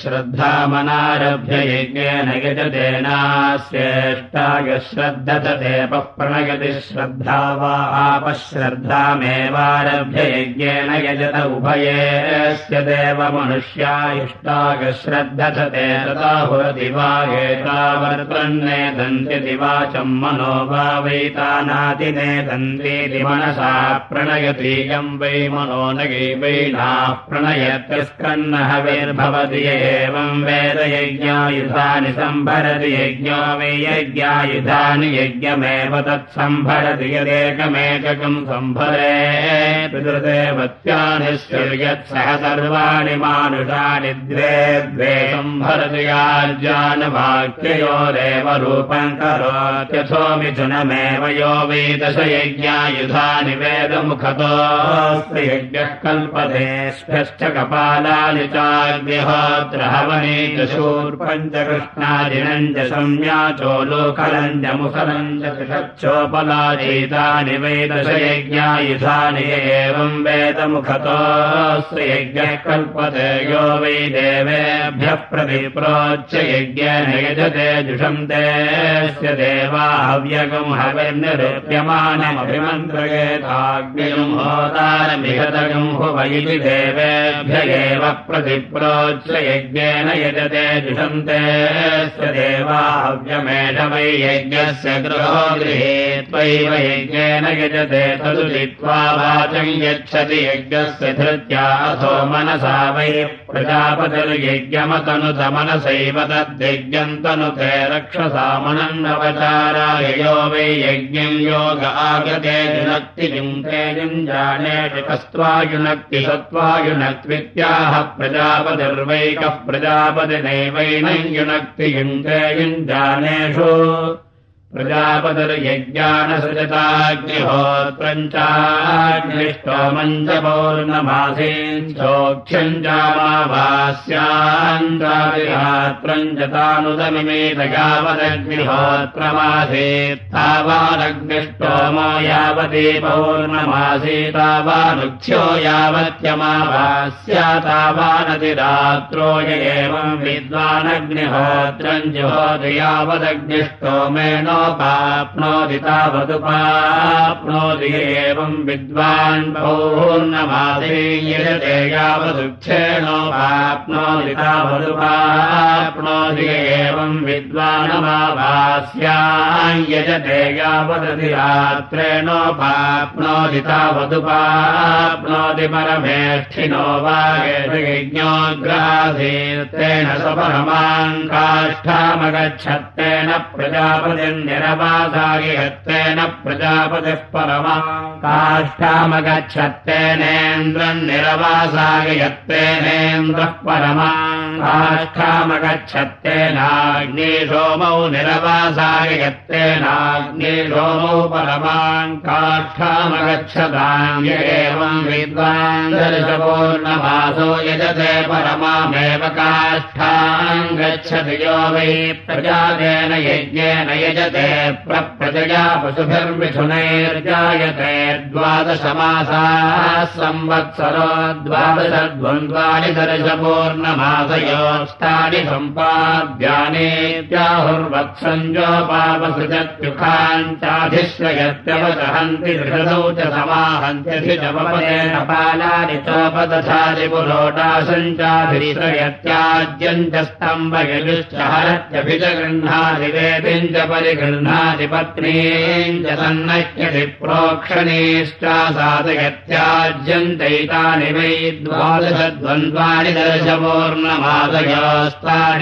श्रद्धामनारभ्य यज्ञेन यजतेनास्येष्टाय श्रद्धते प्रणयति श्रद्धा वा आपश्रद्धामेवारभ्य यज्ञेन यजत उभयेस्य देव मनुष्या इष्टाय श्रद्धते तथा भवति वा एतावर्तन्नेदन्ति दिवाचम् मनो वा वैतानातिनेदन्तीति मनसा प्रणयतीयम् वै मनो न गैवैनाः प्रणयत्यस्कन्नः वैर्भवति एवम् वेदयज्ञायुधानि सम्भरति यज्ञो वै यज्ञायुधानि यज्ञमेव तत्सम्भरति यदेकमेककम् सम्भरे पितृदेवत्यानि यत्सह सर्वाणि मानुषानि द्वे द्वे सम्भरति याज्ञानवाक्ययोरेव रूपम् करोत्यथो मिथुनमेव यो वै दशयज्ञायुधानि वेदमुखतोऽस्ति यज्ञः कल्पतेष्भ्यश्च कपालानि चाग्निहोत्र हवने च शूर्पञ्चकृष्णादिनम् च संज्ञाचो लोकलम् च मुखलम् च त्रिषच्चोपलाचैतानि वै दशयज्ञायुधानि एवम् वेदमुखतोऽस्ति यज्ञः कल्पते यो वै देवेभ्यः प्रतिप्रोच्च यज्ञेन यजते जुषन्तेऽस्य देवा हव्यगम् हविर्निरूप्यमानमभिमन्त्रयेताग्निम् होतारमिहतगम् हुव इति देवेभ्य एव प्रतिप्रोच्च यज्ञेन यजते जुषन्तेऽस्य देवा हव्यमेष वै यज्ञस्य गृहो गृहे त्वैव यज्ञेन यजते तदु लित्वा वाचम् यच्छति यज्ञस्य धृत्या मनसा वै प्रजापतिर्यज्ञमतनुतमनसैव तद्यज्ञम् तनुते रक्षसामनन्नवचाराय यो वै यज्ञम् योग आगते युनक्ति युङ्क्ते युञ्जानेषु कस्त्वायुनक्ति सत्त्वायुनक्त्वित्याह प्रजापतिर्वैकः प्रजापतिनैवैनम् युनक्ति युङ्क्ते युञ्जानेषु प्रजापतिर्यज्ञानसृजताग्निहोत्रम् चाग्निष्टोमम् च पौर्णमासीम् चोक्ष्यम् चामावास्यान्तादिरात्रम् च तानुदमिमेतयावदग्निहोत्रमासीत् तावानग्निष्टोमो यावती पौर्णमासी य एवम् विद्वानग्निहोत्रम् जुहोति यावदग्निष्टोमेनोपाप्नोति तावदुपाप्नोति एवम् विद्वान् पौर्णमासीयते यावदुक्षेणोपाप्नोति तावदुपाप्नोति एवम् विद्वानमाभास्याम् यजते यावदधिरात्रेणोपाप्नोति तावदुपाप्नोति परमेष्ठिनो वा यज्ञोग्रासीत्तेन स्वपरमाम् काष्ठामगच्छत्तेन प्रजापतिर्निरवासायत्तेन प्रजापतिः परमा काष्ठामगच्छत्तेनेन्द्रम् निरवासाय परमा काष्ठामगच्छत्तेनाग्ने सोमौ निरवासाय यत्तेनाग्ने सोमौ परमाम् काष्ठामगच्छताम् य एवम् विद्वान् दर्शपूर्णमासो यजते परमामेव काष्ठाम् गच्छति यो वै प्रजातेन यज्ञेन यजते प्रप्रजया पशुभिर्मिथुनैर्जायते द्वादशमासाः संवत्सरो द्वादशद्वन्द्वानि दर्शपूर्णमासयोस्तानि सम्पाद्यानेत्याहुर्वत्सञ्जोपापसृजत्युखाञ्चाधिश्रयत्यवसहन्ति दृढदौ च समाहन्त्यधिजपदेन पालानि चोपदधाति पुरोटासञ्चाधिश्रयत्याज्यम् च स्तम्भयजुश्च हरत्यभिजगृह्णाति वेदिम् च तन्नह्यति प्रोक्षणीश्चासादयत्याज्यन्तैतानि वै द्वादशद्वन्द्वानि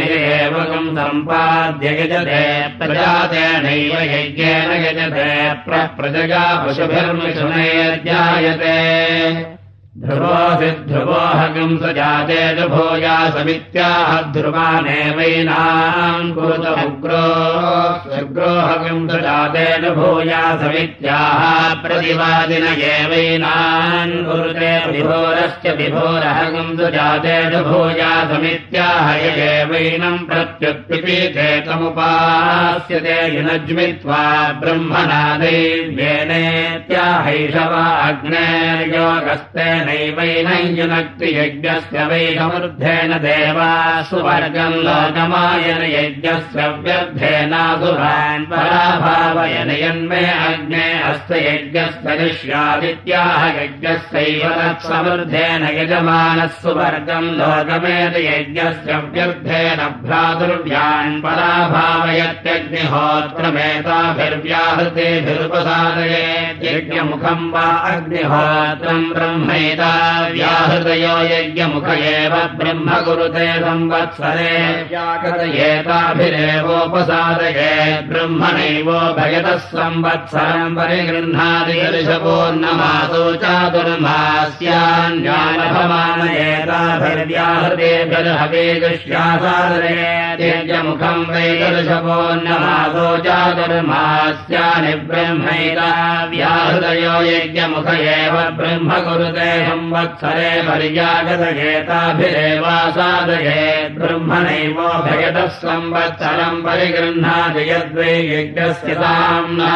एवकम् सम्पाद्य यजते प्रजातेनैव यज्ञेन यजते प्रजगा पशुभिर्मिथुनैर्जायते ध्रुवोऽसि ध्रुवोऽहगम् स जाते च भूया समित्याह ध्रुवानेवैनाम् कुरुतमुग्रो शुग्रोहगम् स जाते च भूया समित्याह प्रतिवादिन एवैनान् कुरुते विभोरश्च विभोरहगम् स जाते च भूया समित्याह प्रत्युत्पिपीते तमुपास्यते युनज्मित्वा ब्रह्मणा दैव्येनेत्याहैषवा अग्नेर्योगस्तेन नैवैन युनक्ति यज्ञस्य वै समृद्धेन देवा लोकमायन यज्ञस्य व्यर्थेनासुरान् पराभावयन यन्मे अग्ने अस्य यज्ञस्य निष्यादित्याह यज्ञस्यैव तत्समृद्धेन यजमानः सुवर्गम् लोकमेत यज्ञस्य व्यर्थेन भ्रातुर्व्यान् पराभावयत्यग्निहोत्रमेताभिर्व्याहृतेभिरुपसादये यज्ञमुखम् वा अग्निहोत्रम् ब्रह्मैता व्याहृतयो यज्ञमुख एव ब्रह्म कुरुते संवत्सरे। व्याकरयेताभिरेवोपसादये ब्रह्मणैवो भयतः संवत्सरम् परिगृह्णाति ऋषपोर्णमासो चातुर्मास्यान्यानभमानयेताभिर्व्याहृतेभिर्हवेगुष्यासादरे यज्ञमुखम् वै ऋषपोर्णमासो चातुर्मास्यानि ब्रह्मैता व्याहृतयो यज्ञमुख एव ब्रह्म कुरुते संवत्सरे पर्यागतगेताभिरेवासादये ब्रह्मणैवो भयतः संवत्सरम् परिगृह्णाति यद्वै यज्ञस्य साम्ना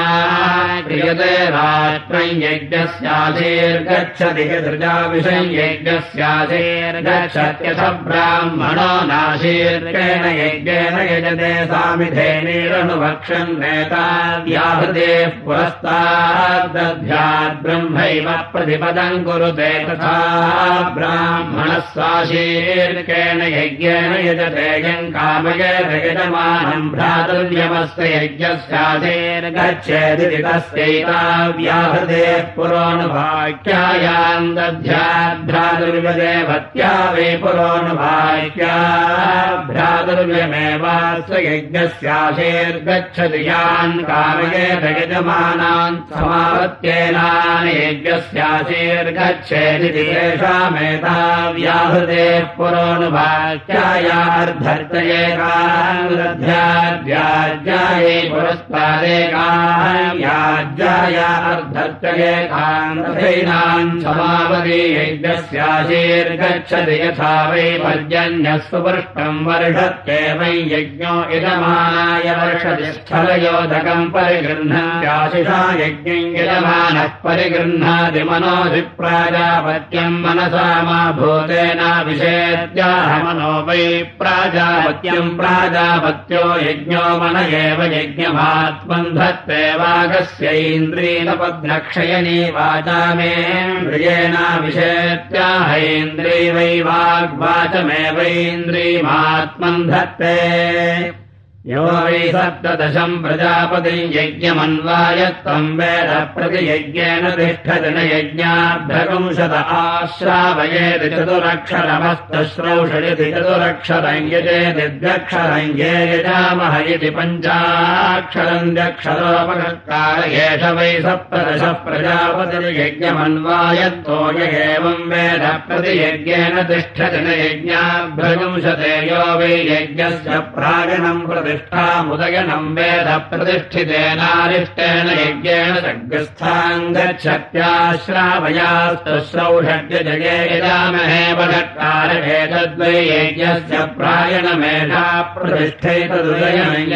क्रियते राष्ट्रम् यज्ञस्याधीर्गच्छति यदृजाविषम् यज्ञस्याधीर्गच्छत्यथ ब्राह्मणो नाशीर्गेण यज्ञेन यजते सामिधेनीरनुभक्षन् नेता व्याहृतेः पुरस्ताद्दध्यात् ब्रह्मैव प्रतिपदम् कुरुते तथा ब्राह्मणः स्वाशीर्केण यज्ञेन यजते यम् कामयेत यजमानम् भ्रातृव्यमस्य यज्ञस्याधीर्गच्छेदिति तस्यैता व्याहृतेः पुरोनुभाक्यायाम् दध्याद्भ्रातुर्यदेवत्या वै पुरोनुभाक्या भ्रातुर्यमेवास्य यज्ञस्याशेर्गच्छति यान् कामयेत यजमानान् समावत्येनानि यज्ञस्याशेर्गच्छेदिति तेषामेता व्याहृतेः पुरोनुभाक्यायार्धर्तयेकाध्याध्याध्यायै पुरस्तादेकायाज्याया अर्धर्तयेकान्तैनान् समावति यज्ञस्याशीर्गच्छति यथा वै पर्जन्यः सुपृष्टम् वर्षत्येवै यज्ञो यजमानाय वर्षति स्थलयोधकम् परिगृह्णाशिषा यज्ञम् यजमानः परिगृह्णाति मनोऽधिप्राजापत्यम् मनसा मा मनो वै प्राजापत्यम् प्राजापत्यो यज्ञो मन एव यज्ञमात्मन् धत्ते वागस्यैन्द्रीनपद्रक्षयणी वाचा मेन्द्रियेणाभिषेत्याहैन्द्री वै वाग्वाचमेवैन्द्रीमात्मन् धत्ते यो वै सप्तदशम् प्रजापतिम् यज्ञमन्वायत्वम् वेद प्रतियज्ञेन तिष्ठति न यज्ञाभ्यगुंशत आश्रावयेति चतुरक्षरमस्तश्रौषयति चतुरक्षरम् यजेति द्व्यक्षरम् ये यजामह इति पञ्चाक्षरम् द्यक्षरोपकार एष वै सप्तदशः प्रजापतिर्यज्ञमन्वायत्तो य एवम् वेद प्रतियज्ञेन तिष्ठति न यज्ञाभ्यगुंशते यो वै यज्ञस्य प्रागणम् प्रति प्रतिष्ठामुदयनम् वेद प्रतिष्ठितेनारिष्टेन यज्ञेन सग्रस्थाम् गच्छत्याश्रावयास्तु श्रौषड्यजये यजामहे वषट्कारकेतद्वै यज्ञस्य प्रायणमेधा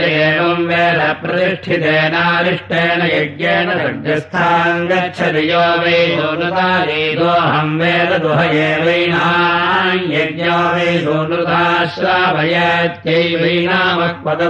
एवम् वेद प्रतिष्ठितेनारिष्टेन यज्ञेन सग्रस्थाम् गच्छति यो वै सोनुतारीदोऽहम् वेद दुहये वैनाम् यज्ञो वै सोनुताश्रावयत्यैवैनामक्पद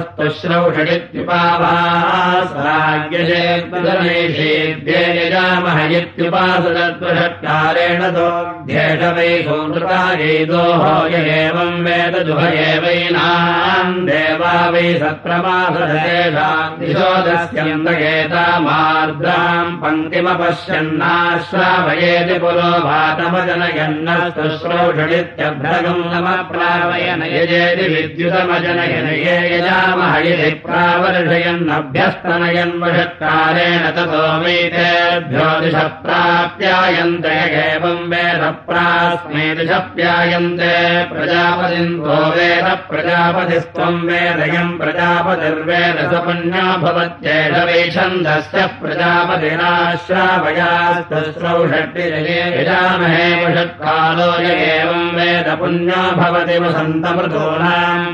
यजामहयत्युपासदत्वषत्कारेण दोऽध्येष वै सोनृतायैदोः य एवम् वेद जुहयेवैनाम् देवा वै सत्रमासदेशाम् दिशोदस्यन्दगेतामार्द्राम् पङ्क्तिमपश्यन्नाश्रावयेति पुरोभातमजनयन्नस्तुश्रौषडित्यभ्रगम् नमप्रावयन यजेति विद्युतमजनयन ये यजामहयति प्रावर्षयन्नभ्यस्तनयन् वषत्कारेण ततो वैतेभ्यो दिश प्राप्यायन्ते एवम् वेद प्रास्मे दिश प्यायन्ते प्रजापतिन्तो वेद प्रजापतिस्त्वम् वेदयम् प्रजापतिर्वेदसपुण्यो भवत्येष वैछन्दस्य प्रजापतिराश्रावयास्तस्रौषट्टिजये यजामहे वषत्कालो य एवम् वेद पुण्यो भवति वसन्तमृतूनाम्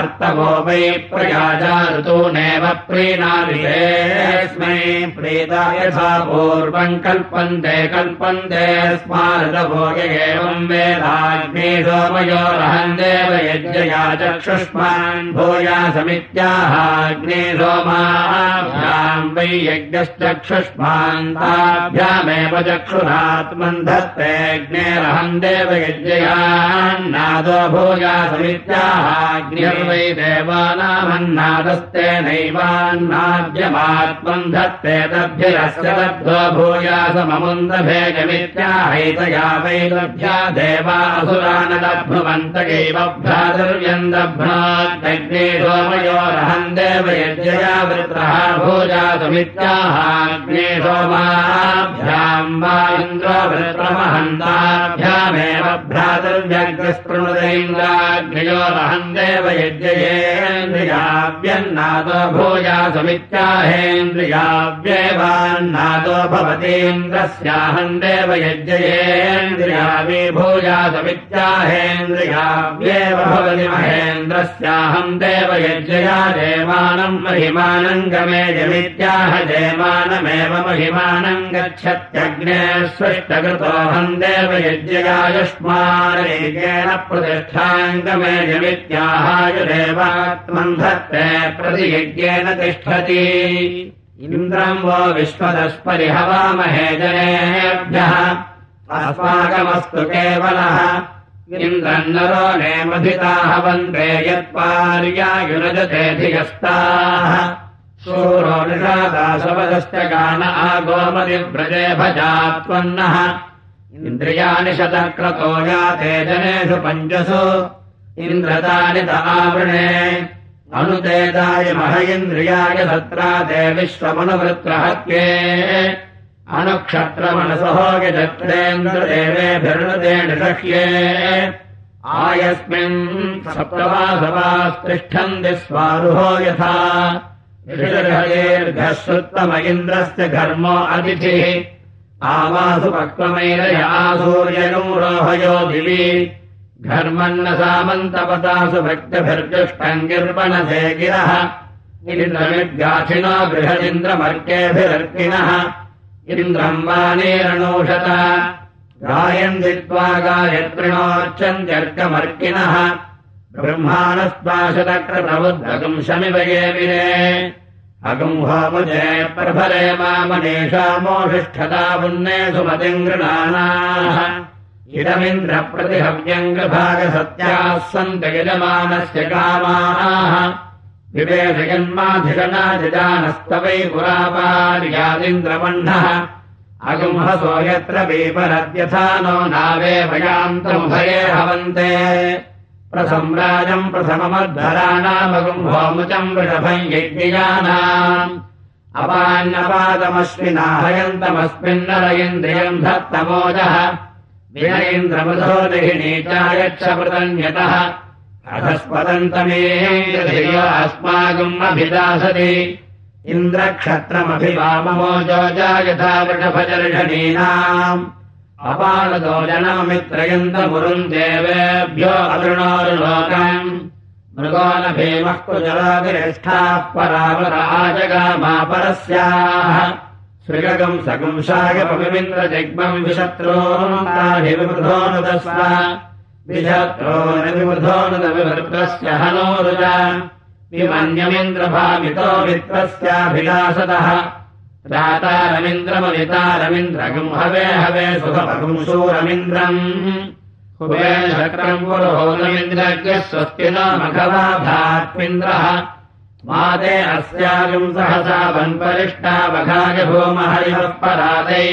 वै प्रयाजा ऋतूनेव प्रीणादिस्मै प्रीता यथा पूर्वम् कल्पन्ते कल्पन्ते स्मारतभोग एवम् वेदाग्ने सोमयो रहन् देव यज्ञया चक्षुष्मान् भूयासमित्याहाग्ने सोमाभ्याम् वै यज्ञश्चक्षुष्मान्ताभ्यामेव चक्षुरात्मन् धत्तेऽग्नेरहम् देव यज्ञयान्नादो भूयासमित्याहाग्निर्वै देवानामन्नादस्ते नैवान्नाद्यमात्मन् धत्ते तद्भिरस्य लब्धो भूयासममुन्दभेजमित्याहैतया वै लभ्या देवासुरान लभ्नुवन्त एव भ्रातुर्यम् दभ्नाग्ने सोमयोरहम् देव यज्ञया वृत्रः भूयासमित्याहाग्ने सोमाभ्याम् वा इन्द्रो वृत्रमहन्ताभ्यामेव भ्रातुर्यग्रस्पृणुदैन्द्राग्नयोरहम् देव यज्ञयेन्द्रियाव्यन्नादो भूयासमित्याहेन्द्रियाव्येवान्नादो भवतीन्द्रस्याहम् देव यज्ञयेन्द्रियावि भूयासमित्याहेन्द्रियाव्येव भवति महेन्द्रस्याहम् देव यज्ञया देवानम् महिमानम् गमेयमित्याह देवानमेव महिमानम् गच्छत्यग्ने स्पष्टकृतोऽहम् देव यज्ञयायुष्मानेकेन प्रतिष्ठाङ्गमेयमित्याहाय देवात्मम् धत्ते प्रतियज्ञेन तिष्ठति। इन्द्रम् वो विश्वदस्परिहवामहे जनेभ्यः। अस्माकमस्तु केवलः। इन्द्रन्नरो नेमधिताः वन्दे यत्पार्यायुनजतेऽधिगस्ताः शूरो निषादासवदश्च गान आगोमतिव्रजे भजात्वन्नः। इन्द्रियाणि शतक्रतो याते जनेषु पञ्चसु इन्द्रतानि त आवृणे अनुतेदाय मह इन्द्रियाय सत्रा ते विश्वमनुवृत्रहत्ये। अनुक्षत्रमणसहोगजत्रेन्द्रदेवेभिर्णुते निषह्ये। आयस्मिन् सप्तवासवास्तिष्ठन्ति स्वारुहो यथा। इन्द्रस्य घर्मो अतिथिः। आवासु पक्वमैरया सूर्यगौरोहयो दिवि घर्मन्न सामन्तपतासु भक्तिभिर्जुष्टम् गिर्वणसे गिरः इन्द्रमिद्गाथिनो बृहदिन्द्रमर्केभिरर्किणः इन्द्रम् वाणीरणोषत गायन्ति त्वा गायत्रिणोर्चन्त्यर्कमर्किणः ब्रह्माणस्त्वाशतक्रप्रबुद्धकम् शमिव ये विरे अगम् होमजे प्रभरे मामनेषामोषिष्ठता पुन्ने सुमतिम् गृणानाः इदमिन्द्रप्रतिहव्यम् गृभागसत्याः सन्त यजमानस्य कामाः। विवेशयन्माधिगणाजिजानस्तवै पुरापार्यादिन्द्रवह्नः अगुंहसो यत्र पीपरद्यथा नो नावे भयान्तमुभये हवन्ते। प्रसम्राजम् प्रथममद्धराणामगुम्भोमुचम् वृषभम् यज्ञयानाम्। अपान्यपादमश्विनाहयन्तमस्मिन्नर इन्द्रियम् धत्तमोजः अधस्पदन्तमेयो अस्माकम् अभिदासति। इन्द्रक्षत्रमभिवाममोजो जायथा वृषभजर्षणीनाम् अपानतो जनममित्रयन्तमुरुम् देवेभ्यो अदृणोरुलोकम् मृगो न भीमः कुजलातिरेष्ठाः परावराजगामापरस्याः सृगगम् सगुंसायपमिन्द्रजग्मम् विशत्रोन्ताभिवृधो नुदस्व। विशत्रो न विवृधो नुदविवृत्रस्य हनोरुज विमन्यमिन्द्रभामितो मित्रस्याभिलासतः रातारमिन्द्रमनितारमिन्द्रगम् हवे हवे शक्रम् पुरोहोदमिन्द्रज्ञः स्वस्ति न मघवा धात्मिन्द्रः माते अस्यागम् सहसा वन्परिष्टा वघाय भूमहरिवः परादै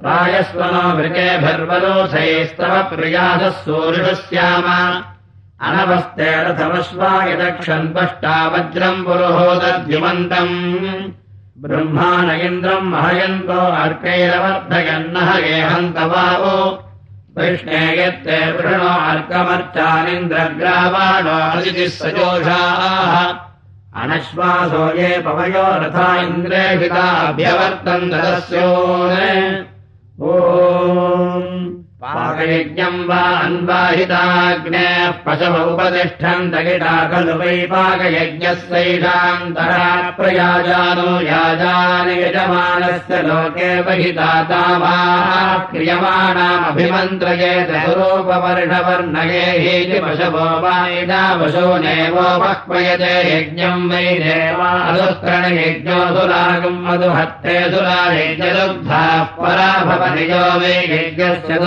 प्रायस्वनो वृकेभिर्वलोसैस्तव प्रियासः सूरिषः स्याम। अनवस्ते रथमश्वायदक्षन् पष्टा वज्रम् पुरुहोदद्युमन्तम्। ब्रह्माण इन्द्रम् महयन्तो अर्कैरवर्धयन्नः गेहन्त वावो कृष्णे यत्ते वृणो अर्कमर्चानिन्द्रग्रावाणो अदितिः सजोषाः अनश्वासो ये पवयो रथा इन्द्रेभिताभ्यवर्तन् ददस्यो ॐ पाकयज्ञम् वा अन्वाहिताग्ने पशव उपतिष्ठन्त गिटा खलु वै पाकयज्ञस्यैषान्तरा प्रयाजानो याजानि यजमानस्य लोके बहिताता वा क्रियमाणामभिमन्त्रयेत स्वरूपवर्णवर्णये हेति पशवो वा यदा वशो नैवोपक्वयते यज्ञम् वै देवादुत्रणयज्ञोऽसुरागम् मधुहत्ते सुरायज्ञदुग्धाः परा भवति यो वै यज्ञस्य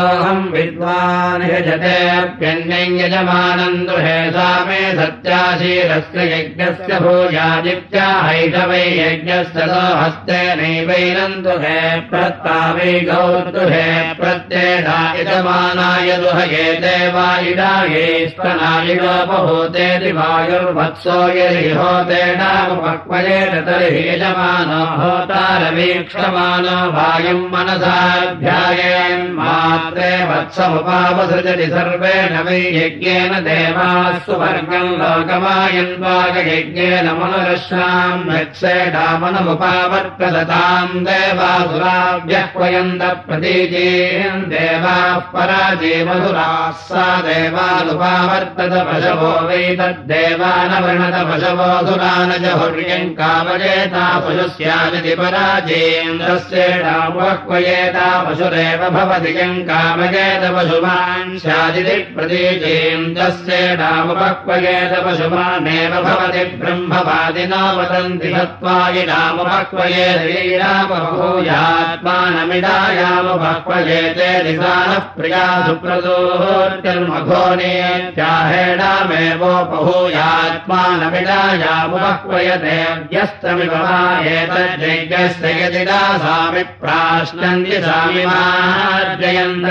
विद्वान् यजतेऽप्यन्यै यजमानम् दुहे सा मे सत्याशीरस्य यज्ञस्य भूयादित्याहैष वै यज्ञस्य दोहस्ते नैवैनम् दुहे प्रत्ता वै गौर्दुहे प्रत्येषा यजमानाय दुहये देवा इडाये स्तनायुगोपभूतेति वायुर्वत्सो यदि होतेनामुपक्वयेत तर्हि यजमानो होतारवीक्षमानो वायुम् मनसाध्यायेन्मात्रे वत्समुपावसृजति सर्वेण वै यज्ञेन देवाः सुवर्गम् लोकमायन् वागयज्ञेन मनुरश्नाम् यत्सेडामनमुपावर्तदताम् देवासुराव्यह्वयन्त प्रतीजीन् देवाः पराजे मधुराः सा देवानुपावर्तत पशवो वै तद्देवानवृणत पशवो सुरानजहुर्यम् कामयेता पशुस्यादिति पराजेन्द्रस्येडामुपह्वयेता पशुरेव भवति यम् कामयेत पशुमान् स्यादिति प्रतीजेन्द्रस्येडामुपह्वयेत पशुमानेव भवति ब्रह्मवादिना वदन्ति सत्त्वायिडामुपह्वये श्रीरामभूयात्मानमिडायामुपह्वयेते दिशानः प्रिया सुप्रदोर्तिर्मघोनेत्याहेणामेवोपहूयात्मानमिडायामुपह्वयते व्यस्तमिव वा एतज्जैज्ञस्य यदिदासामि प्राश्नन्ति सामिमार्जयन्त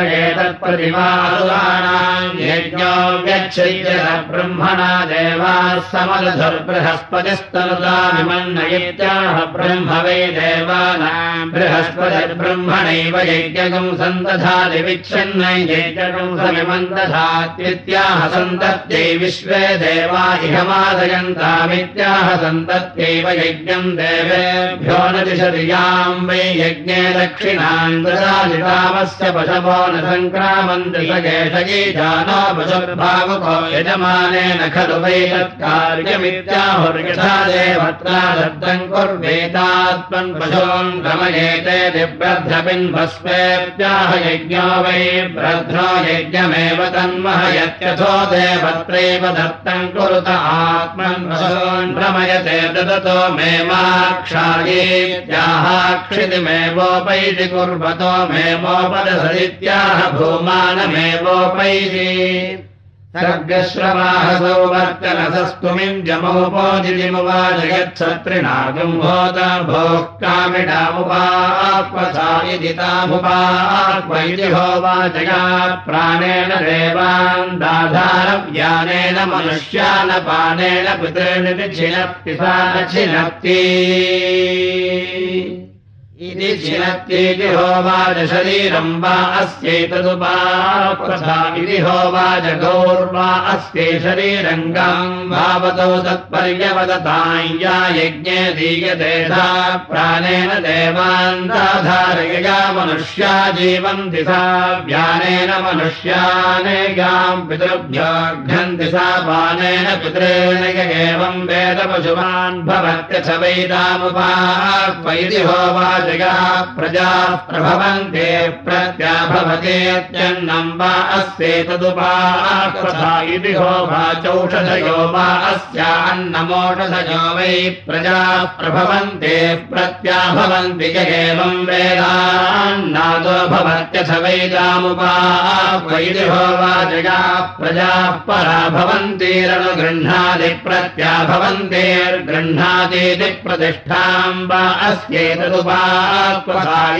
ब्रह्मणा देवाः समलधुर्बृहस्पतिस्तनुतामिमन्नयित्याह ब्रह्म वै देवानाम् बृहस्पतिर्ब्रह्मणैव यज्ञकम् सन्दधाति विच्छिन्नै यज्ञकम् समिमन्दधात्वित्याह सन्तत्यै विश्वे देवा इहमादयन्तामित्याह सन्तत्यैव यज्ञम् देवेभ्यो न दिशतियाम् वै यज्ञे दक्षिणाम् ददाजितामस्य पशवो न सङ्क्रामन्ति स केशगीजानो पशुर्भावुको यजमानेन खलु वै तत्कार्यमित्याहुर्यथा देवत्रा दत्तम् कुर्वेतात्मन् पशून् रमयेते दिव्रध्रपिन्भस्मेत्याह यज्ञो वै ब्रध्नो यज्ञमेव तन्मह यत्यथो देवत्रैव दत्तम् कुरुत आत्मन् पशून् भ्रमयते ददतो मे माक्षायेत्याहाक्षितिमेवोपैति कुर्वतो मे मोपदसदित्याह भूमानमेवोपैति सर्गश्रवाहसौ वर्तनसस्तुमिम् जमोपोदिमुवाजयत्सत्रिणागम् भोत भोः कामिडामुपाक्वसा इति तामुपाक्व इति होवाचया प्राणेन देवान् दाधारव्यानेन मनुष्यानपानेन पितॄनिति छिनत्ति सा न छिनत्ति इति छिनत्येति होवाच शरीरम् वा अस्यैतदुपाक्वथा इति होवाच गौर्वा शरीरङ्गाम् भावतो तत्पर्यवदताम् या यज्ञे दीयते सा प्राणेन देवान् दाधारयया मनुष्या जीवन्ति सा व्यानेन मनुष्यानेगाम् पितृभ्योऽघ्नन्ति सा पानेन पितॄण एवम् वेदपशुमान् भवत्यथ वैदामुपाक्वैति होवाच प्रजाः प्रभवन्ते प्रत्याभवतेत्यन्नम् वा अस्येतदुपाकथा इति हो वाचौषधयो वा अस्यान्नमोषधयो वै प्रजाः प्रभवन्ते प्रत्याभवन्ति य एवम् वेदान्नादो भवत्यथ वैदामुपाक्वैति हो वाचयाः प्रजाः परा भवन्तीरनुगृह्णाति प्रत्याभवन्तेर्गृह्णातीति प्रतिष्ठाम् वा अस्येतदुपा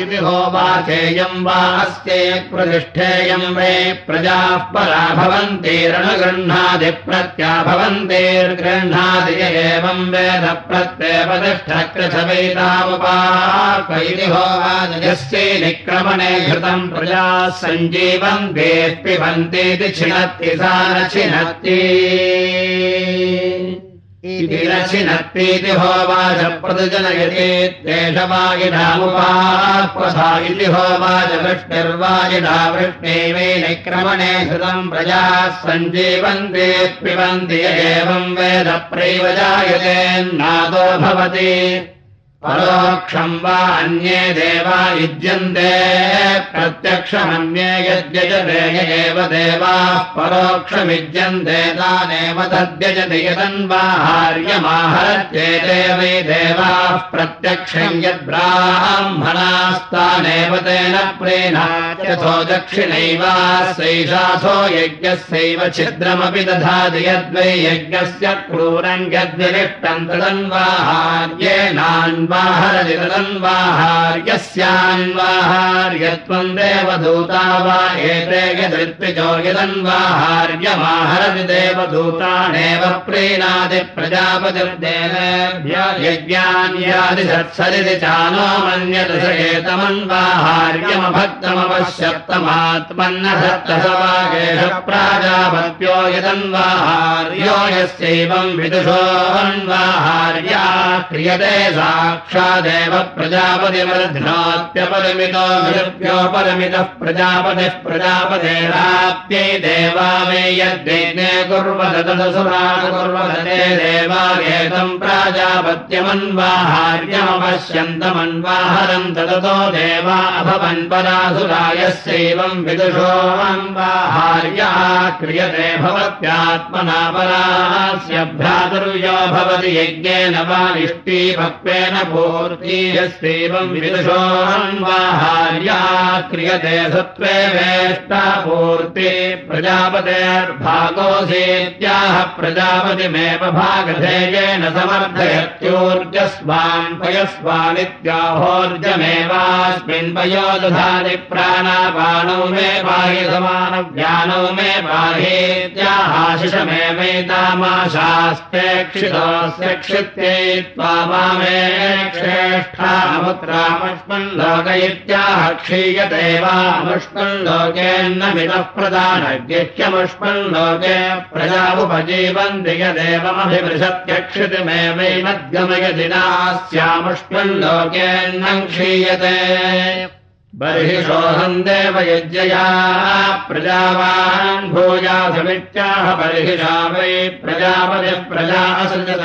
इति होवाचेयम् वा अस्ये प्रतिष्ठेयम् वै प्रजाः परा भवन्तिरणगृह्णादि प्रत्याभवन्तेर्गृह्णादि एवम् वेद प्रत्ययपतिष्ठकृथवैतामुपाकैति होवाजयस्यै निक्रमणे घृतम् प्रजाः सञ्जीवन्ते पिबन्तीति छिनत्ति सा न छिनत्ति इति होवाच प्रदजनयति देशवायिनामुपापथा इति होवाच वृष्टिर्वायिना वृष्णेवे निक्रमणे श्रुतम् प्रजाः सञ्जीवन्ते पिबन्ति एवम् वेदप्रैव जायतेन्नादो भवति परोक्षम् वा अन्ये देवा युज्यन्ते प्रत्यक्षमन्ये यद्यजते एव देवाः परोक्षमिज्यन्ते तानेव तद्यजति यदन्वाहार्यमाहरत्येते वै देवाः प्रत्यक्षम् यद्ब्राह्मणास्तानेव तेन प्रेणाथो दक्षिणैवासैषाथो यज्ञस्यैव छिद्रमपि दधाति यद्वै यज्ञस्य क्रूरम् यद्विरिष्टम् तदन्वाहार्येणान् न्वाहार्यस्यान्वाहार्यत्वम् देवदूता वा एते यदृत्विजो यदन्वाहार्यमाहरति देवदूतानेव प्रीणादि प्रजापतिर्देवेभ्यज्ञान्यादि सत्सरिति चानो मन्यत स एतमन्वाहार्यमभक्तमपश्यत्तमात्मन्न सत्तसवागेश प्राजापत्यो यदन्वाहार्यो यस्यैवम् विदुषोऽन्वाहार्या क्रियते सा साक्षादेव प्रजापतिमर्ध्नात्यपरिमितो मृभ्योपरिमितः प्रजापतिः प्रजापतेराप्त्यै देवा मे यद्यज्ञे कुर्वत तदसुरा कुर्वते देवागेतम् प्राजापत्यमन्वाहार्यमपश्यन्तमन्वाहरम् तदतो देवा अभवन् परासुरायस्यैवम् विदुषोऽन्वाहार्यः क्रियते भवत्यात्मना परास्य भ्रातुर्यो भवति यज्ञेन वा निष्टीभक्त्वेन पूर्तीयस्यैवम् विदुषोऽन्वाहार्या क्रियते सत्त्वे वेष्टापूर्ति प्रजापतेर्भागोऽसीत्याह प्रजापतिमेव भागधेयेन समर्थयत्योर्जस्वान् पयस्वानित्याहोर्जमेवास्मिन् पयो दधाति प्राणापाणौ मे पाहि समानज्ञानौ मे पाहेत्याहाशिषमेवैतामाशास्तेक्षितोऽस्य क्षित्यै त्वा मामे श्रेष्ठामुत्रामुष्मन् लोक इत्याह क्षीयते वामुष्मन् लोकेन्नमितः प्रदानज्ञमुष्मन् लोके नास्यामुष्मन् लोकेन्नम् क्षीयते बर्हिषोऽहम् देवयज्ञया प्रजावान् भूयासमित्याह बर्हिषा वै प्रजापतिः प्रजा असृजत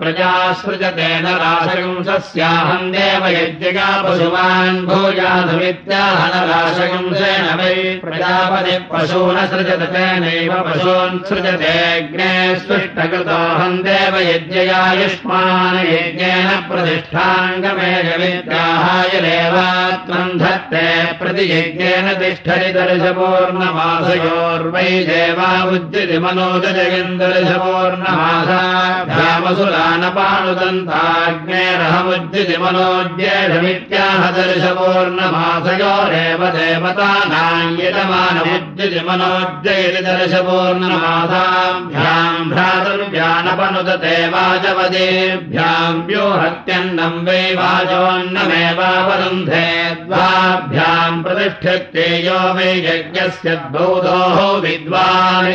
प्रजा सृजतेन राशकंसस्याहम् देवयज्ञया पशुमान् भूयासमित्याह न राशकंसेन वै प्रजापतिः पशून सृजत तेनैव पशून् सृजतेऽग्ने स्पृष्टकृतोऽहम् देवयज्ञया युष्मान् यज्ञेन प्रतिष्ठाङ्गमेजमित्याहाय देवात्म धत्ते प्रतियज्ञेन तिष्ठति दर्शपूर्णमासयोर्वै देवावुज्यति मनोजयन्दर्शपूर्णमासाभ्यामसुलानपाणुदन्ताग्नेरहमुज्यति मनोज्येषमित्याह दर्शपूर्णमासयोरेव देवतानाङ्गितमानमुज्यति मनोज्जयति दर्शपूर्णमासाभ्याम् भ्रातुर्व्यानपनुदते वाचवदेभ्याम् व्योहत्यन्नम् वै वाचोन्नमेवावरुन्धे द्वाभ्याम् प्रतिष्ठत्ते यो वै यज्ञस्य द्वौदोः विद्वान्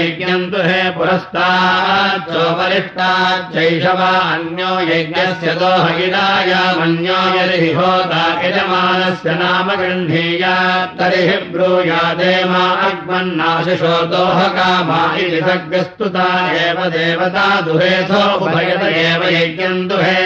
यज्ञम् तु हे पुरस्ताच्चोपरिष्टाच्चैष वा अन्यो यज्ञस्य दोहगिडायामन्यो यदि होता यजमानस्य नाम गृह्णीयात् तर्हि ब्रूयादे मा अग्मन्नाशिषो दोहकामा इति सग्रस्तुता एव देवता दुहेथो उभयत एव यज्ञम् दुहे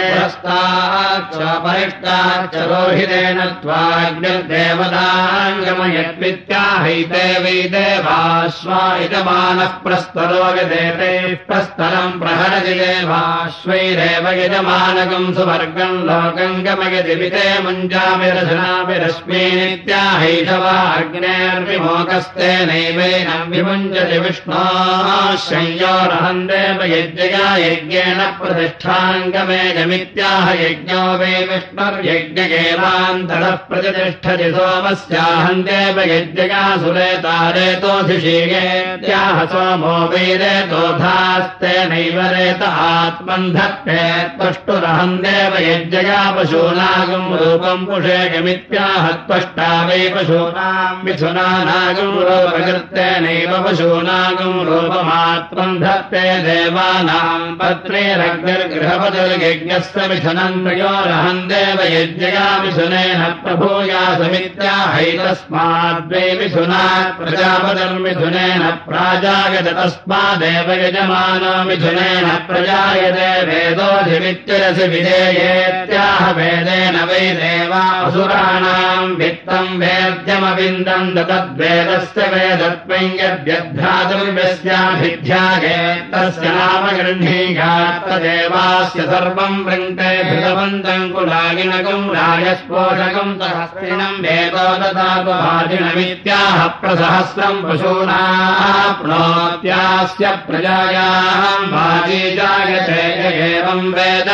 पुरस्ताच्चोपरिष्टाच्च रोहितेन त्वाग्निर्देवताङ्गमयत्वित्याहैते वै देवाश्वा यजमानः प्रस्तरो यदेतैः प्रस्तरम् प्रहरति देवाश्वैरेव यजमानकम् सुवर्गम् लोकम् गमयति विते मुञ्जामिरशनाभिरश्मीनित्याहैषवाग्नेर्विमोकस्तेनैवेन विमुञ्जति विष्णोः संयोरहम् देव यज्ञया यज्ञेन प्रतिष्ठाङ्गमेजमित्याह यज्ञो वै विष्णुर्यज्ञगेवान्तरः प्रतिष्ठति सोमस्याहम् देव यज्ञगासुरेतारेतोऽधिषीयेत्याह सोमो वैरेतोधास्तेनैव रेत आत्मन् धत्ते त्वष्टुरहम् देव यज्ञया पुषेयमित्याह त्वष्टा वै पशूनाम् मिथुनानागम् रूपकृत्येनैव पशूनागम् रूपमात्रम् धत्ते देवानाम् पत्रेरग्निर्गृहपतिर्यज्ञस्य मिथुनम् त्रयोरहम् देव यज्ञया मिथुनेन प्रभूया समित्याहैतस्माद्वै मिथुना प्रजापतिर्मिथुनेन प्राजायत तस्मादेव यजमानो मिथुनेन प्रजायते विधेयेत्याह वेदेन वै देवासुराणाम् वित्तम् वेद्यमविन्दम् तद्वेदस्य वेदत्वम् यद्यध्यातुर्व्यस्याभिध्याये तस्य नाम गृह्णीयात्तदेवास्य सर्वम् वृङ्क्ते भृतवन्तम् कुलागिनकम् राजस्पोषकम् सहस्रिणम् वेदो ददातुभाजिनमित्याह प्रसहस्रम् पशूनाप्नोत्यास्य प्रजायाम् भाजी जायते एवम् वेद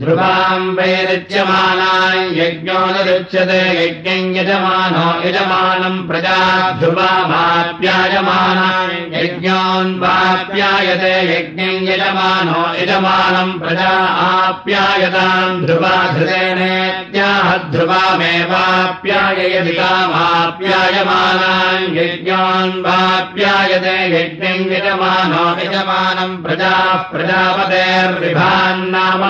ध्रुवाम् वैरुच्यमानाम् यज्ञो न रुच्यते यज्ञम् यजमानो यजमानम् प्रजा ध्रुवामाप्यायमानाम् यज्ञोन्वाप्यायते यज्ञम् यजमानो यजमानम् प्रजा आप्यायताम् ध्रुवा धृतेनेत्याह ध्रुवामेवाप्याययति कामाप्यायमानाम् यज्ञोन्वाप्यायते यज्ञम् यजमानो यजमानम् प्रजाः प्रजापतेर्विभान्नाम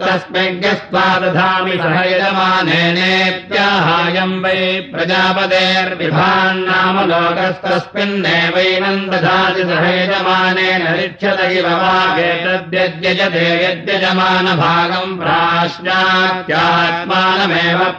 तस्मै दधामि सह यजमानेनेत्याहायम् वै प्रजापतेर्विभान्नाम लोकस्तस्मिन्नेवैनम् दधाति सह यजमानेन रिच्यत इव वागेतद्यज्यजते यद्यजमानभागम् प्राश्नात्यात्मानमेव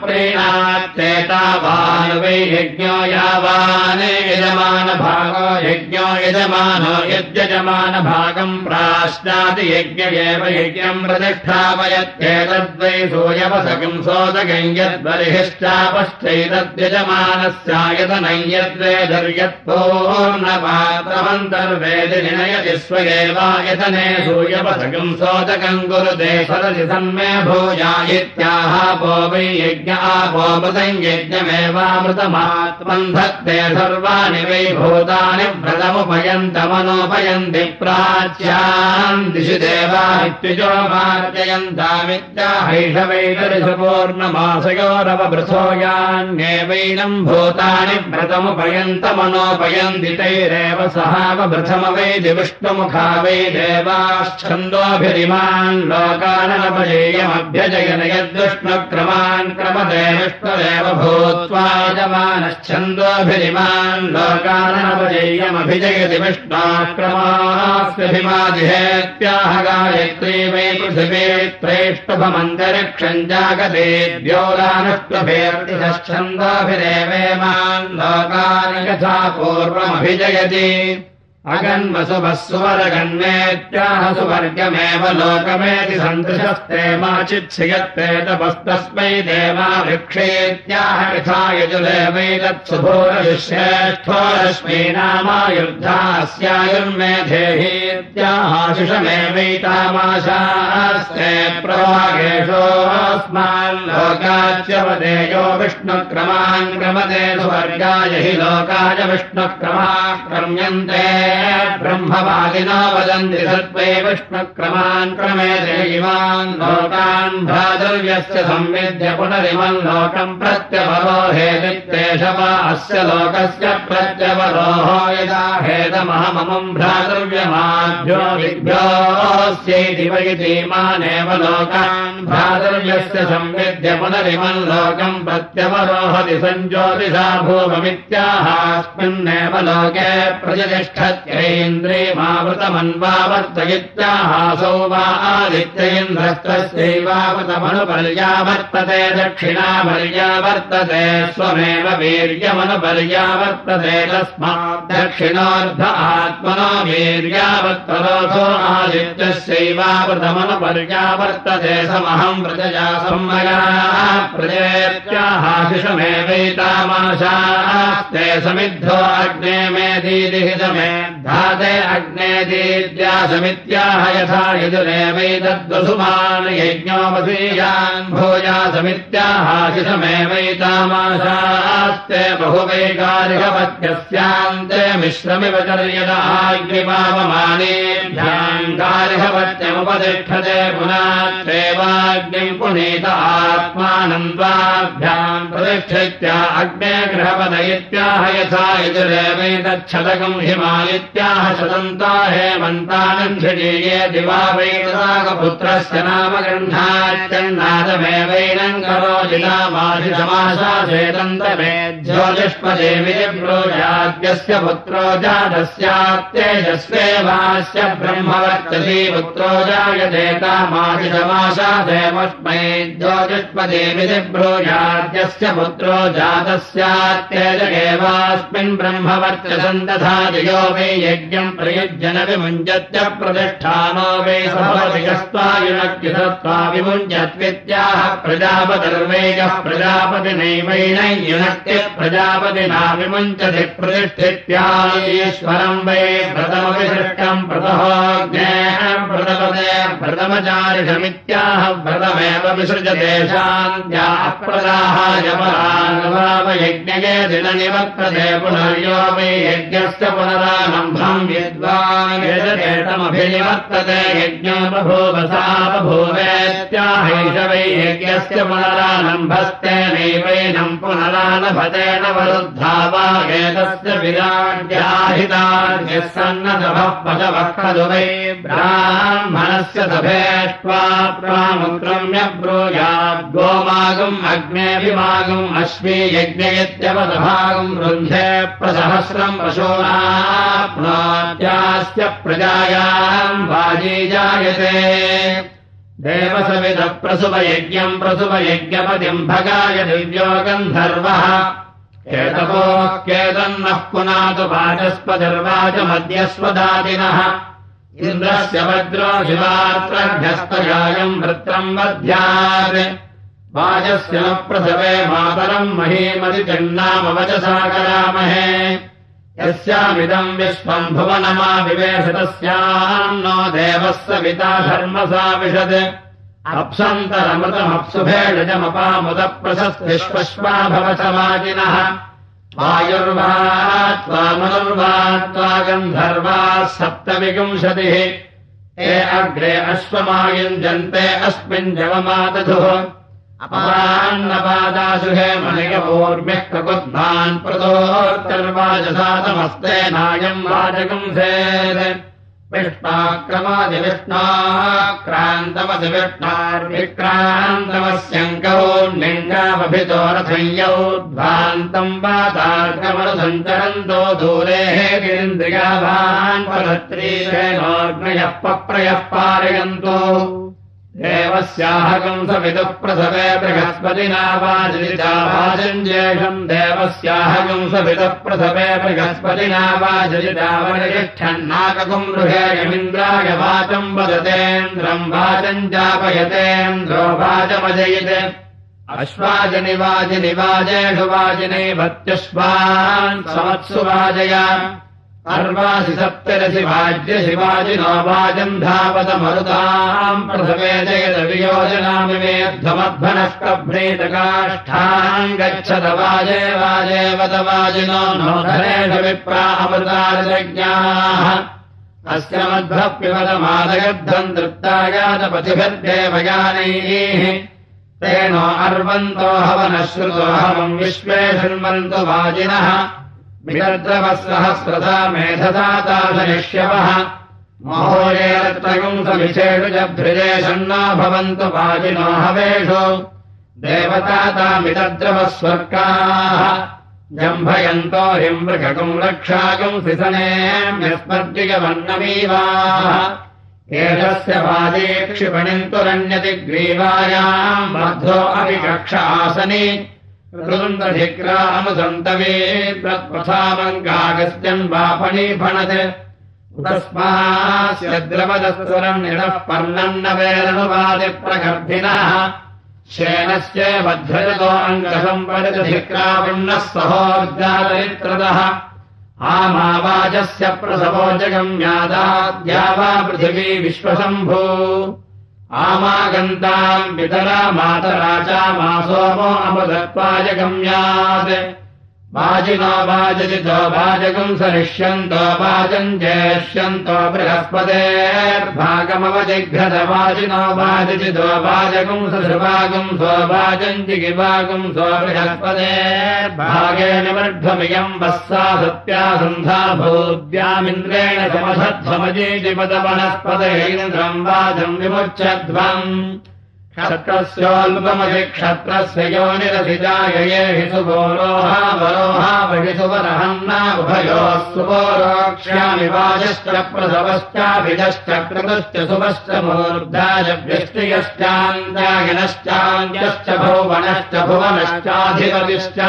प्रीणात्येतावान् वै यज्ञो यावान् यजमानभागो यज्ञो यजमानो यद्यजमानभागम् प्राश्नाति यज्ञ एव यज्ञम् प्रतिष्ठापय यत्येतद्वै सूयवसकम् सोदकम् यद्बर्हिश्चापश्चैतद्यजमानस्यायतनम् यद्वेदर्यत्पूर्णपात्रमन्तर्वेदि निनयति स्वयेवायतने सूयवसकम् सोदकम् गुरुदे सरसि सन्मे भूया इत्याहापो वै यज्ञ आपोपतम् यज्ञमेवामृतमात्मम् धत्ते सर्वाणि वै भूतानि व्रतमुपयन्तमनोपयन्ति प्राच्याम् दिशि देवा इत्युजो मार्जयन्त ैषवैदर्शपूर्णमासयोरवभृथोयान्येवैनम् भूतानि व्रतमुपयन्तमनोपयन्ति तैरेव सहावभृथम वैदि विष्णुमुखा वै देवाश्छन्दोऽभिरिमान् लोकानपजेयमभ्यजयन यद्विष्णुक्रमान् क्रमदे विष्णुरेव भूत्वा यजमानश्छन्दोऽभिरिमान् लोकानपजेयमभिजयति विष्णाक्रमास्यभिमादिहेत्याह गायत्री वै जागते द्योरानुष्टुभेर्तिच्छन्दाभिरेवेमान् लोकानि यथा पूर्वमभिजयति अगन्वसुभः सुवरगन्मेत्याह सुवर्गमेव लोकमेति सन्तृशस्ते माचिच्छियत्ते तपस्तस्मै देवाभिक्षेत्याह यजुले वै तत्सुभोरविश्रेष्ठो रश्मीनामायुर्धास्यायुर्मेधेहीत्याहाशिषमेवैतामाशास्ते प्रभागेशोऽस्माल्लोकाच्यवदेयो विष्णुक्रमान् क्रमते सुवर्गाय हि लोकाय विष्णुक्रमा क्रम्यन्ते ब्रह्मवादिना वदन्ति सत्त्वे विष्णुक्रमान् क्रमे देवान् लोकान् भ्रातव्यस्य संविद्य पुनरिमम् लोकम् प्रत्यवरो हेदित्येष वा अस्य लोकस्य प्रत्यवरोः यदा हेदमहममम् भ्रातव्यमाभ्यो विभ्योऽस्यैति वैतीमानेव लोकान् भ्रातव्यस्य संविद्य पुनरिमम् लोकम् प्रत्यवरोहति सञ्ज्योतिषा भूममित्याहास्मिन्नेव लोके प्रत्यैन्द्रियमावृतमन्वावर्तयित्याहासौ वा आदित्यैन्द्रस्तस्यैवावृतमनुपर्या वर्तते दक्षिणापर्या वर्तते स्वमेव वीर्यमनुपर्या वर्तते तस्मात् दक्षिणार्ध आत्मनो वीर्यावत्परोधो आदित्यस्यैवावृतमनुपर्या वर्तते समहम् प्रजया सम्मया प्रजेत्याहाशिषमेवैतामाशास्ते समिद्धो अग्ने मे दीदिहितमे धाते अग्ने दीद्या समित्याह यथा यजुरेवैतद्वसुमान् यज्ञोपसीयान् भूया समित्याहाशिषमेवैतामाशास्ते बहुवैकारिकपत्यस्यान्ते मिश्रमिव चर्यत आग्निपावमाने गार्हवत्यमुपतिष्ठते पुनात्रेवाग्निम् पुनीत आत्मानम् द्वाभ्याम् प्रतिष्ठित्य अग्ने गृहपद इत्याह यथा यजुरेवैतच्छतकम् हिमालित्याह शतन्ता हेमन्तानम् षडीये दिवा वैतदाकपुत्रस्य नाम गृह्णात्यन्नादमेवैनम् करोजिनामाशिषमाशासेदन्तमे ज्योतिष्पदेवी ब्रोजाद्यस्य पुत्रो जातस्यात्येजस्वेवास्य ब्रह्मवर्चसी पुत्रो जायदेतामाशिषमाशासेमस्मै ज्योतिष्पदेवि ब्रोजाद्यस्य पुत्रो जातस्यात्येज एवास्मिन् ब्रह्मवर्चसम् तथा दियो वै यज्ञम् प्रयुज्यन विमुञ्जत्य प्रतिष्ठानो वै सभवतिकस्त्वायुनक्युधत्वा विमुञ्जत्वित्याह प्रजापतिर्वेगः प्रजापतिनैवैन युनक्ति प्रजापतिना विमुञ्चति प्रतिष्ठित्याश्वरम् वै व्रतमविसृष्टम् प्रतहोज्ञेः व्रतपदे व्रतमचारिषमित्याह व्रतमेव अप्रदाहाय परान्वावयज्ञये दिननिवर्तते पुनर्यो वै यज्ञस्य पुनरारम्भम् विद्वान् यजतेतमभिनिवर्तते यज्ञो बभूवसा बभूवेत्याहैष वै यज्ञस्य पुनरारम्भस्तेनैवैनम् पुनरानभतेन वरुद्धा वा एतस्य विराड्याहितार्यः सन्नदभः पशवः खलु वै ब्राह्मणस्य दभेष्ट्वा प्रामुक्रम्य ब्रूयात् गोमागम् अग्नेऽभिमागम् अश्वे यज्ञयत्यवदभागम् वृन्धे प्रसहस्रम् पशूनाप्नोत्यास्य प्रजायाम् वाजी जायते। देवसविदः प्रसुभयज्ञम् प्रसुभयज्ञपतिम् भगाय दिव्यो गन्धर्वः। केतपोः केतन्नः पुनातु वाचस्पतिर्वाचमद्यस्वदादिनः इन्द्रस्य वज्रो शिवात्रभ्यस्तजायम् वृत्रम् वध्यात्। वाजस्य न प्रसवे मातरम् महीमदिजन्नामवचसा करामहे यस्यामिदम् विश्वम् भुवनमा विवेशतस्याम् नो देवः सविता धर्मसा विशत् अप्सन्तरमृतमप्सुभेडजमपामुदप्रशस्तिष्पश्वा भवसमाजिनः वायुर्वा त्वामनुर्वा त्वा ते अग्रे अश्वमायुञ्जन्ते अस्मिन् जवमादधुः अपान्नपादासु हे मणिकपूर्म्यः प्रकुद्भान् प्रदोर्तर्वाजसातमस्ते नायम् सेत् वाजगुंसेत् विष्णाक्रमादिविष्णार्विक्रान्तमस्यङ्कौर्लिङ्गामभितो रथयौद्भान्तम् वातार्कमनुसञ्चरन्तो दूरेः गिरिन्द्रियाभान् परत्रीशेनोऽग्नयः पप्रयः पारयन्तो देवस्याहकम् सविदुः प्रसवे बृहस्पतिना वाजिता वाचञ्जेषम् देवस्याहकम् सविदुः प्रसवे बृहस्पतिना वाजितावनिष्ठन्नाककुम् गृहे यमिन्द्राय वाचम् वदतेन्द्रम् वाचम् चापयतेन्द्रो वाचमजयित् अश्वाजनिवाजिनिवाजेषु वाजिने भक्त्यश्वान् समत्सु वाजय अर्वासि सप्तरसि वाज्य शिवाजिनो वाजम् धावतमरुताम् प्रथमे जयत वियोजनामिमेद्धमध्वनस्तभ्रेतकाष्ठाम् गच्छत वाजे वाजेवत वाजिनो नो मध्वः पिबदमादयद्धम् तृप्तायातपथिभिर्देवयानैः तेनो अर्वन्तो हवनः श्रुतोऽहमम् विश्वे शृण्वन्तु वाजिनः विदर्द्रवः सहस्रथा मेधसा तादृश्यवः महोरेरत्रयम् समिषेषु च भृजेषन्ना भवन्तु वाजिनो हवेषु। देवतातामिदद्रवः स्वर्गाः जम्भयन्तो हिम् मृगकम् रक्षाकम् सिसनेऽस्मर्जिगवर्णमीवाः एषस्य वाजे क्षिपणिम् तुरण्यति ग्रीवायाम् मध्वो अपि कक्ष आसनि ृन्दधिक्रामसन्तवे प्रथामङ्गागस्त्यन् वापणी फणत् तस्मास्य द्रवदस्वरम् निरः पर्णन्नवेरणुवादिप्रगर्भिणः शेनस्य मध्यजतो अङ्गसम्परितधिक्रावण्णः सहोर्जातरित्रतः आमावाजस्य प्रसवो वा पृथिवी विश्वशम्भू आमागन्ताम् पितरा मातरा च मा सोमो अमुदत्वाय गम्यात् वाजिनो वाजजितो वाजकम् सरिष्यन्तो वाजम् जेष्यन्तो बृहस्पतेर्भागमवजिघ्रत वाजिनो वाजजितो वाजकम् सधृभागम् स्ववाजम् जिगिवागम् स्वबृहस्पतेर्भागेन वर्ध्वमियम् वस्सा सत्या सन्धा भूद्यामिन्द्रेण समधत्वमजीजिपदवनस्पतेन्द्रम् वाजम् विमुच्यध्वम् क्षत्रस्योऽल्पमधि क्षत्रस्य योनिरधिजाय ये हि सुगोरोहा वरोहा वहि सुवरहन्ना उभयोः सुगोरोक्ष्यामि वाजश्च प्रसवश्चाभिजश्च क्रतुश्च सुभश्च मूर्धाजव्यष्टियश्चान्त्यायनश्चान्त्यश्च भुवनश्च भुवनश्चाधिपतिश्च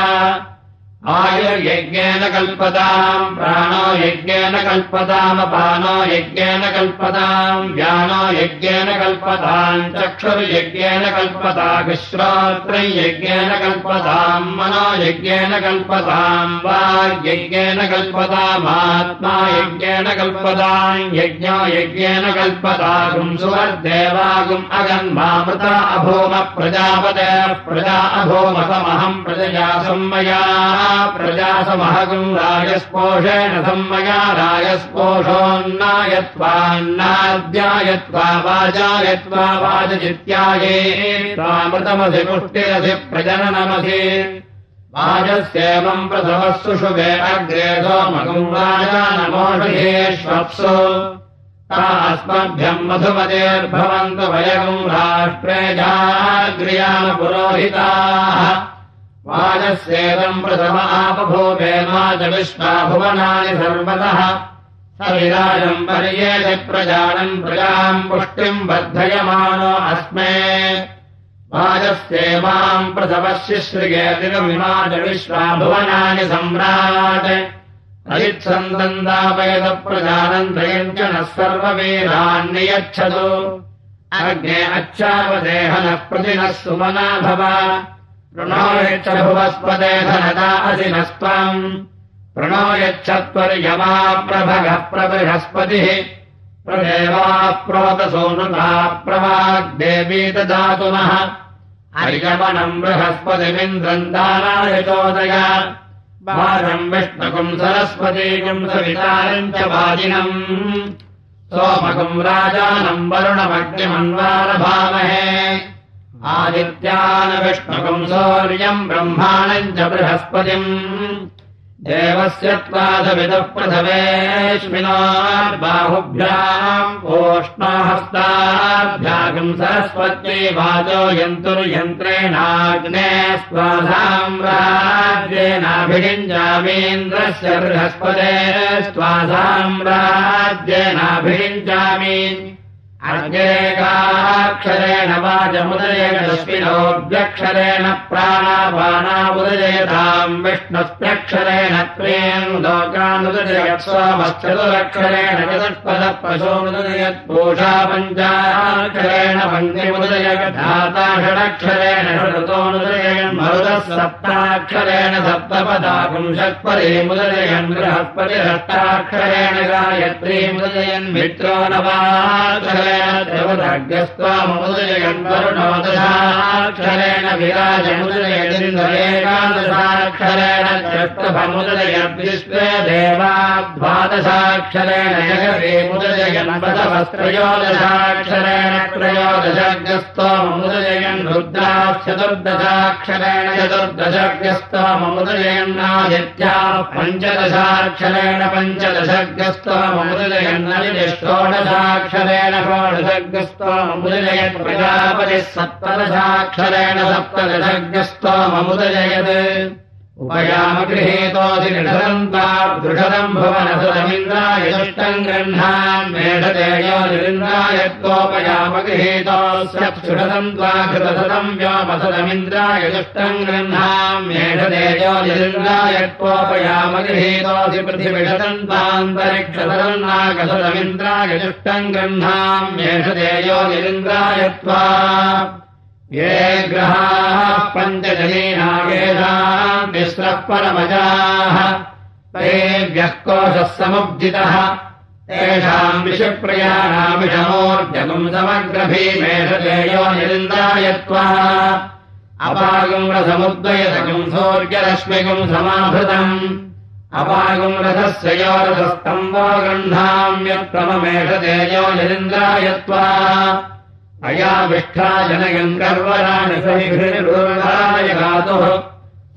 आयुर्यज्ञेन कल्पताम् प्राणो यज्ञेन कल्पतामपानो यज्ञेन कल्पताम् व्यानो यज्ञेन कल्पताम् चक्षुर्यज्ञेन कल्पता विश्रोत्रै यज्ञेन कल्पताम् मनो यज्ञेन कल्पताम् वाग्यज्ञेन कल्पतामात्मा यज्ञेन कल्पताम् यज्ञो यज्ञेन कल्पतागुम् सुवर्देवागुम् अगन्मामृता अभूम प्रजापते प्रजा अभूमसमहम् प्रजया संमया प्रजासमहगम् राजस्पोषेण सम्मया राजस्पोषोन्नायत्वान्नाद्यायत्वा वाजायत्वा पुष्टिरसि प्रजननमसि। वाजस्येवम् प्रथमः सुषुभे अग्रे सोमगम् राजानमोषधेष्वप्सु अस्मभ्यम् मधुमतेर्भवन्तु वयगम् राष्ट्रे जाग्र्यामपुरोहिताः वाजस्येदम् प्रथम च विश्वाभुवनानि सर्वतः। स विराजम् पर्येति प्रजानम् प्रजाम् पुष्टिम् वर्धयमानो अस्मे। वाजस्येवाम् प्रथमशिश्रियेतिरमिमा च विश्वाभुवनानि सम्राट्। अयित्सन्दन्दापयतप्रजानम् त्रयम् च नः सर्ववीरान्नियच्छतु। अग्ने अच्छावदेहनः प्रतिनः सुमना भव प्रणो यच्छ भुवस्पदे धनदा असिनस्त्वम् प्रणो यच्छत्वर्यमा प्रभगः प्रबृहस्पतिः प्रदेवाः प्रोतसोनुता प्रवाग्देवी ददातु नः हरिगमनम् बृहस्पतिमिन्द्रम् दानाय चोदय वारम् विष्णुकम् सरस्वतीकम् सवितारम् च वाजिनम् सोमकम् राजानम् वरुणमग्निमन्वारभामहे आदित्यानविष्णुकम् सौर्यम् ब्रह्माणम् च बृहस्पतिम्। देवस्य त्वाधविदः प्रथवेश्मिना ओष्णाहस्ताभ्यागम् सरस्वत्यै वाचो यन्तुर्यन्त्रेणाग्ने स्वासाम्राज्येनाभिषिञ्जामीन्द्रस्य बृहस्पते स्वासाम्राज्येनाभिषिञ्जामि अर्गेकाक्षरेण वाचमुदयगदस्मिनोऽभ्यक्षरेण प्राणापानामुदयताम् विष्णुस्त्यक्षरेण त्रेन् लोकानुदयत् सोमश्चतुरक्षरेण चतुष्पदपशोमुदयत्पूषा पञ्चाक्षरेण पङ्क्तिमुदयगधाता षडक्षरेण षडतोनुदयन् मरुदः सप्ताक्षरेण सप्तपदाकुम् षट्परीमुदयन् बृहस्पतिरष्टाक्षरेण गायत्रीमुदयन् मित्रो नवाक्षरेण देवताग्यस्त्वामुदयन् वरुणोदशाक्षरेण विराजमुदयेकादशाक्षरेण चष्टभमुदयद्विश्वे देवा द्वादशाक्षरेण जगदेमुदयन् पदवस्त्रयोदशाक्षरेण त्रयोदशग्यस्त्वमुदयन् रुद्राश्चतुर्दशाक्षरेण चतुर्दशग्यस्त्वमुदयन्नादित्याः पञ्चदशाक्षरेण पञ्चदशग्यस्त्वमुदयन् षोडशाक्षरेण षोडशग्रस्तोमुदयत् प्रजापतिः सप्तदशाक्षरेण सप्तदशग्रस्तोममुदयत् उपयामगृहेतोऽधिनिषदन्तादृषदम् भुवनसुरमिन्द्रायजुष्टम् गृह्णान् मेढतेयो निरिन्द्रायत्वोपयामगृहेतोऽस्यक्षुषदम् द्वाघृतसदम् व्योमसदमिन्द्रायजुष्टम् गृह्णाम् मेढतेयो निरिन्द्रायत्वोपयामगृहेतोऽधि पृथिविषदम् त्वान्तरिक्षसदम् नागसदमिन्द्रायजुष्टम् गृह्णाम् मेषतेयो निरिन्द्रायत्वा ये ग्रहाः पञ्चजनीनागेषाम् तिस्रः परमजाः। तेभ्यः कोशः समुब्जितः तेषाम् विषप्रयाणामिषमोर्जगुम् समग्रभीमेषतेयो निरिन्दायत्वा अपागम् रथमुद्वयतकम् सौर्यरश्मिकम् समाभृतम् अपागम् रथस्य यो रथस्तम्बो गृह्णाम्यत्तममेष तेजो निरिन्द्रायत्वा अयाविष्ठा जनयम् गर्वराणि सहिभिर्दुर्गाय गातुः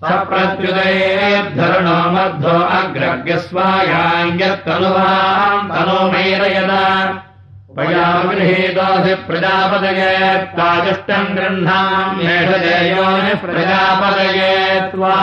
सप्रत्युदयेद्धरणो मध्वो अग्रग्यस्वायाङ्ग्यत्तनुवाम् तनोमैरयदा। प्रजागृहीतोऽसि प्रजापदये त्वाजुष्टम् गृह्णाम्येष देयोनिः प्रजापदये त्वा